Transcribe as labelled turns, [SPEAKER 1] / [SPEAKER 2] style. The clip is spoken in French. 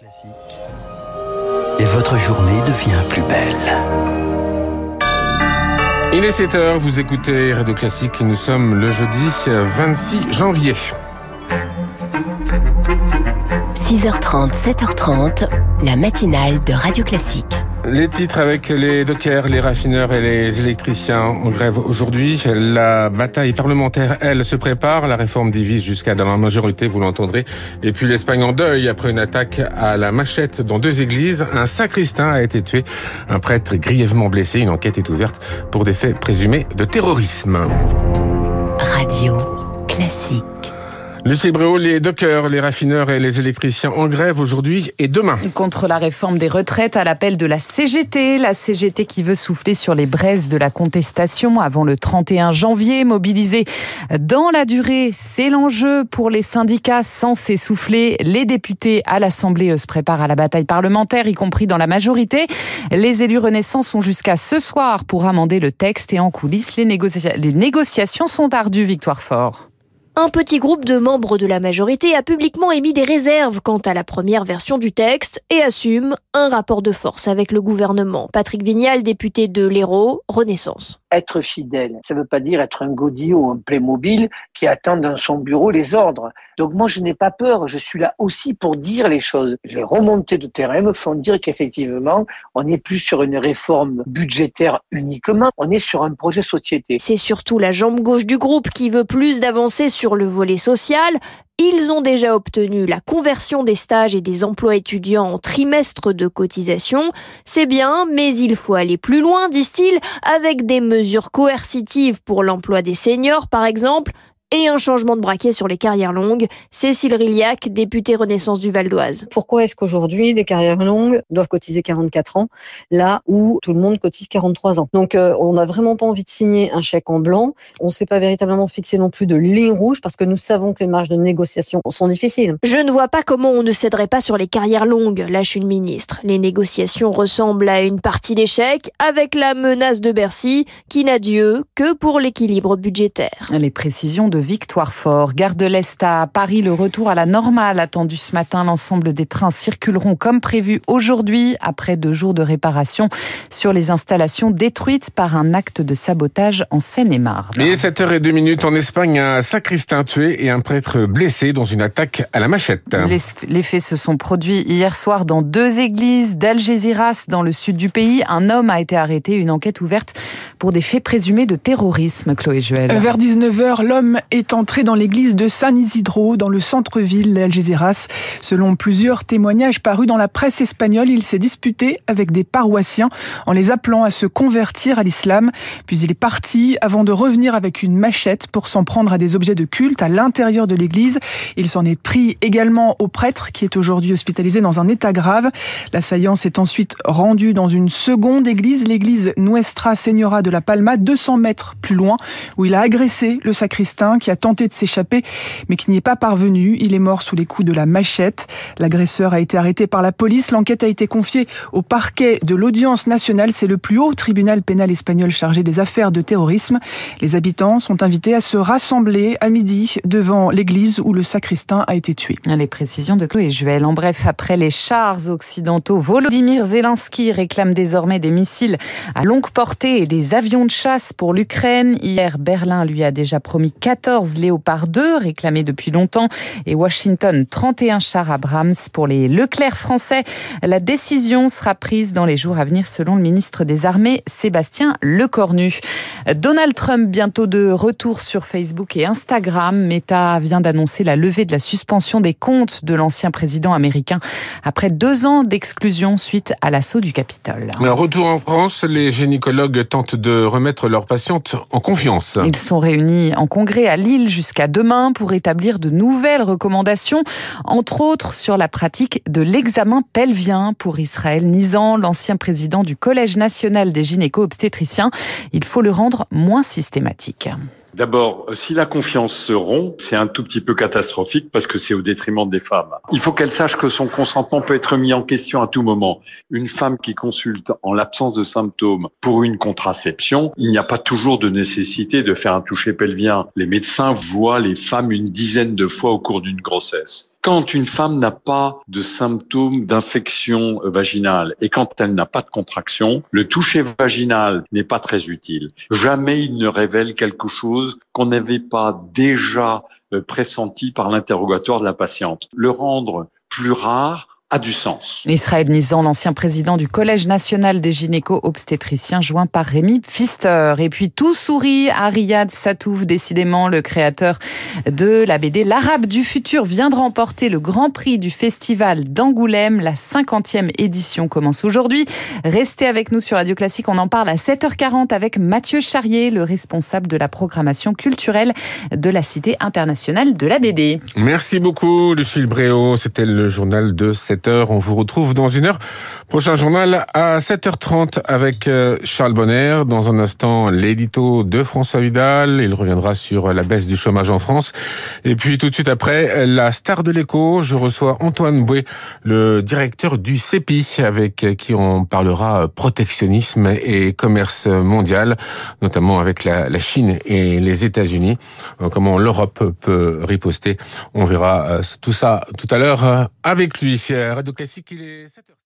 [SPEAKER 1] Classique. Et votre journée devient plus belle.
[SPEAKER 2] Il est 7h, vous écoutez Radio Classique, nous sommes le jeudi 26 janvier.
[SPEAKER 3] 6h30, 7h30, la matinale de Radio Classique.
[SPEAKER 2] Les titres avec les dockers, les raffineurs et les électriciens en grève aujourd'hui. La bataille parlementaire, elle, se prépare. La réforme divise jusqu'à dans la majorité, vous l'entendrez. Et puis l'Espagne en deuil après une attaque à la machette dans deux églises. Un sacristain a été tué. Un prêtre grièvement blessé. Une enquête est ouverte pour des faits présumés de terrorisme.
[SPEAKER 3] Radio Classique.
[SPEAKER 2] Lucie Bréau, les dockers, les raffineurs et les électriciens en grève aujourd'hui et demain.
[SPEAKER 4] Contre la réforme des retraites à l'appel de la CGT, la CGT qui veut souffler sur les braises de la contestation avant le 31 janvier, mobilisée dans la durée, c'est l'enjeu pour les syndicats sans s'essouffler. Les députés à l'Assemblée se préparent à la bataille parlementaire, y compris dans la majorité. Les élus Renaissance sont jusqu'à ce soir pour amender le texte et en coulisses, les, les négociations sont ardues, Victoire Fort.
[SPEAKER 5] Un petit groupe de membres de la majorité a publiquement émis des réserves quant à la première version du texte et assume un rapport de force avec le gouvernement. Patrick Vignal, député de l'Hérault, Renaissance.
[SPEAKER 6] Être fidèle, ça ne veut pas dire être un godillot un Playmobil qui attend dans son bureau les ordres. Donc moi, je n'ai pas peur. Je suis là aussi pour dire les choses. Les remontées de terrain me font dire qu'effectivement, on n'est plus sur une réforme budgétaire uniquement, on est sur un projet société.
[SPEAKER 5] C'est surtout la jambe gauche du groupe qui veut plus d'avancer sur le volet social. Ils ont déjà obtenu la conversion des stages et des emplois étudiants en trimestre de cotisation. C'est bien, mais il faut aller plus loin, disent-ils, avec des mesures coercitives pour l'emploi des seniors, par exemple, et un changement de braquet sur les carrières longues. Cécile Rilliac, députée Renaissance du Val d'Oise.
[SPEAKER 7] Pourquoi est-ce qu'aujourd'hui les carrières longues doivent cotiser 44 ans là où tout le monde cotise 43 ans? Donc euh, on n'a vraiment pas envie de signer un chèque en blanc. On ne s'est pas véritablement fixé non plus de ligne rouge parce que nous savons que les marges de négociation sont difficiles.
[SPEAKER 5] Je ne vois pas comment on ne céderait pas sur les carrières longues, lâche une ministre. Les négociations ressemblent à une partie d'échec avec la menace de Bercy qui n'a Dieu que pour l'équilibre budgétaire.
[SPEAKER 4] Les précisions de Victoire Fort. Gare de l'Est à Paris, le retour à la normale attendu ce matin. L'ensemble des trains circuleront comme prévu aujourd'hui, après deux jours de réparation sur les installations détruites par un acte de sabotage en Seine-et-Marne.
[SPEAKER 2] Et 7h02 minutes en Espagne, un sacristain tué et un prêtre blessé dans une attaque à la machette.
[SPEAKER 4] Les, les faits se sont produits hier soir dans deux églises d'Algeciras, dans le sud du pays. Un homme a été arrêté, une enquête ouverte pour des faits présumés de terrorisme, Chloé Juel.
[SPEAKER 8] Vers 19h, l'homme est entré dans l'église de San Isidro, dans le centre-ville d'Algeciras. Selon plusieurs témoignages parus dans la presse espagnole, il s'est disputé avec des paroissiens en les appelant à se convertir à l'islam. Puis il est parti avant de revenir avec une machette pour s'en prendre à des objets de culte à l'intérieur de l'église. Il s'en est pris également au prêtre qui est aujourd'hui hospitalisé dans un état grave. L'assaillant s'est ensuite rendu dans une seconde église, l'église Nuestra Señora de la Palma, 200 mètres plus loin, où il a agressé le sacristain qui a tenté de s'échapper, mais qui n'y est pas parvenu. Il est mort sous les coups de la machette. L'agresseur a été arrêté par la police. L'enquête a été confiée au parquet de l'audience nationale. C'est le plus haut tribunal pénal espagnol chargé des affaires de terrorisme. Les habitants sont invités à se rassembler à midi devant l'église où le sacristain a été tué.
[SPEAKER 4] Les précisions de Chloé Juel. En bref, après les chars occidentaux, Volodymyr Zelensky réclame désormais des missiles à longue portée et des avions de chasse pour l'Ukraine. Hier, Berlin lui a déjà promis 14 Léopard 2 réclamés depuis longtemps et Washington 31 chars Abrams pour les Leclerc français. La décision sera prise dans les jours à venir selon le ministre des Armées Sébastien Lecornu. Donald Trump bientôt de retour sur Facebook et Instagram. Meta vient d'annoncer la levée de la suspension des comptes de l'ancien président américain après deux ans d'exclusion suite à l'assaut du Capitole.
[SPEAKER 2] Un retour en France, les gynécologues tentent de remettre leurs patientes en confiance.
[SPEAKER 4] Ils sont réunis en congrès à Lille jusqu'à demain pour établir de nouvelles recommandations, entre autres sur la pratique de l'examen pelvien pour Israël Nizan, l'ancien président du Collège national des gynéco-obstétriciens. Il faut le rendre moins systématique.
[SPEAKER 9] D'abord, si la confiance se rompt, c'est un tout petit peu catastrophique parce que c'est au détriment des femmes. Il faut qu'elle sache que son consentement peut être mis en question à tout moment. Une femme qui consulte en l'absence de symptômes pour une contraception, il n'y a pas toujours de nécessité de faire un toucher pelvien. Les médecins voient les femmes une dizaine de fois au cours d'une grossesse. Quand une femme n'a pas de symptômes d'infection vaginale et quand elle n'a pas de contraction, le toucher vaginal n'est pas très utile. Jamais il ne révèle quelque chose qu'on n'avait pas déjà euh, pressenti par l'interrogatoire de la patiente. Le rendre plus rare a du sens.
[SPEAKER 4] Israël Nizan, l'ancien président du Collège national des gynéco-obstétriciens, joint par Rémi Pfister. Et puis tout sourit à Riyad Satouf, décidément le créateur de la BD L'Arabe du futur vient de remporter le grand prix du festival d'Angoulême. La 50e édition commence aujourd'hui. Restez avec nous sur Radio Classique, on en parle à 7h40 avec Mathieu Charrier, le responsable de la programmation culturelle de la Cité internationale de la BD.
[SPEAKER 2] Merci beaucoup Lucille Bréau, c'était le journal de cette on vous retrouve dans une heure. Prochain journal à 7h30 avec euh, Charles Bonner. Dans un instant, l'édito de François Vidal. Il reviendra sur la baisse du chômage en France. Et puis tout de suite après, la star de l'écho. Je reçois Antoine Boué, le directeur du CEPI, avec qui on parlera protectionnisme et commerce mondial, notamment avec la, Chine et les États-Unis. Euh, comment l'Europe peut riposter. On verra euh, tout ça tout à l'heure avec lui. Radio Classique, il est 7h.